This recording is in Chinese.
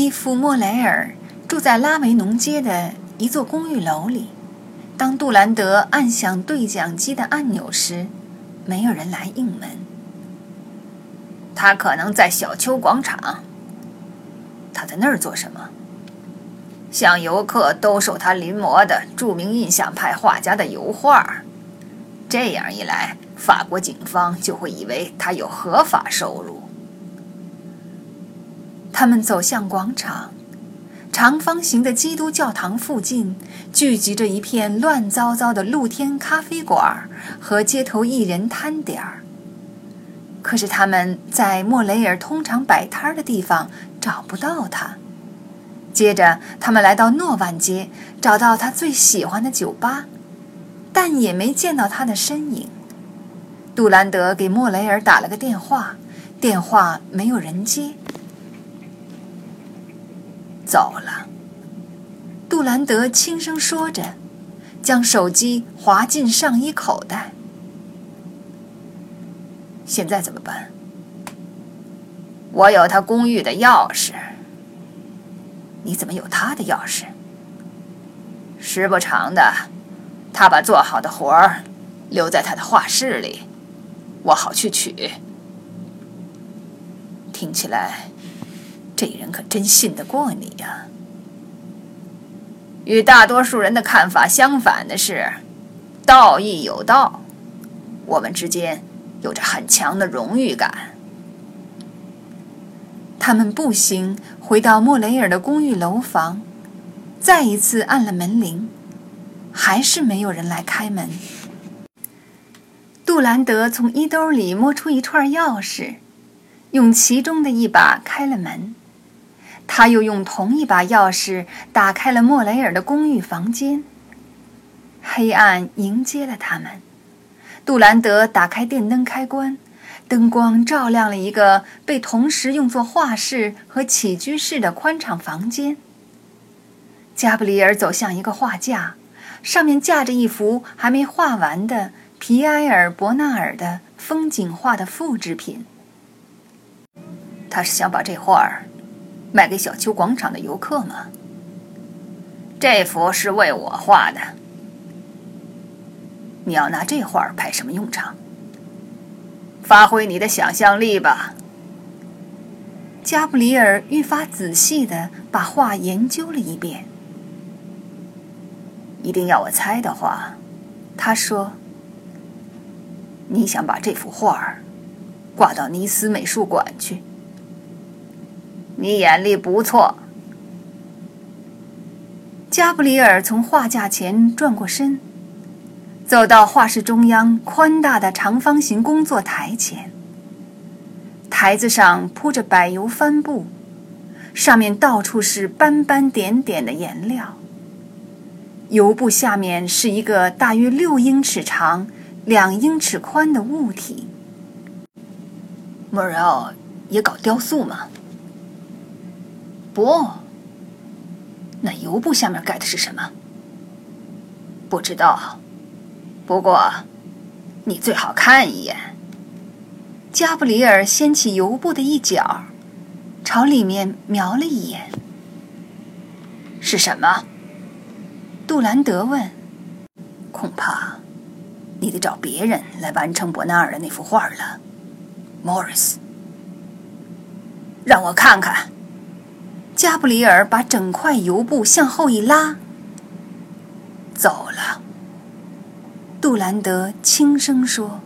伊夫·莫雷尔住在拉维农街的一座公寓楼里。当杜兰德按响对讲机的按钮时，没有人来应门。他可能在小丘广场。他在那儿做什么？向游客兜售他临摹的著名印象派画家的油画。这样一来，法国警方就会以为他有合法收入。他们走向广场，长方形的基督教堂附近聚集着一片乱糟糟的露天咖啡馆和街头艺人摊点儿。可是他们在莫雷尔通常摆摊的地方找不到他。接着，他们来到诺万街，找到他最喜欢的酒吧，但也没见到他的身影。杜兰德给莫雷尔打了个电话，电话没有人接。走了，杜兰德轻声说着，将手机滑进上衣口袋。现在怎么办？我有他公寓的钥匙。你怎么有他的钥匙？时不常的，他把做好的活儿留在他的画室里，我好去取。听起来。这人可真信得过你呀！与大多数人的看法相反的是，道义有道，我们之间有着很强的荣誉感。他们步行回到莫雷尔的公寓楼房，再一次按了门铃，还是没有人来开门。杜兰德从衣兜里摸出一串钥匙，用其中的一把开了门。他又用同一把钥匙打开了莫雷尔的公寓房间。黑暗迎接了他们。杜兰德打开电灯开关，灯光照亮了一个被同时用作画室和起居室的宽敞房间。加布里尔走向一个画架，上面架着一幅还没画完的皮埃尔·伯纳尔的风景画的复制品。他是想把这画儿。卖给小丘广场的游客吗？这幅是为我画的。你要拿这画派什么用场？发挥你的想象力吧。加布里尔愈发仔细的把画研究了一遍。一定要我猜的话，他说：“你想把这幅画挂到尼斯美术馆去。”你眼力不错。加布里尔从画架前转过身，走到画室中央宽大的长方形工作台前。台子上铺着柏油帆布，上面到处是斑斑点点的颜料。油布下面是一个大约六英尺长、两英尺宽的物体。莫尔奥也搞雕塑吗？不，那油布下面盖的是什么？不知道。不过，你最好看一眼。加布里尔掀起油布的一角，朝里面瞄了一眼。是什么？杜兰德问。恐怕，你得找别人来完成伯纳尔的那幅画了，莫里斯。让我看看。加布里尔把整块油布向后一拉，走了。杜兰德轻声说。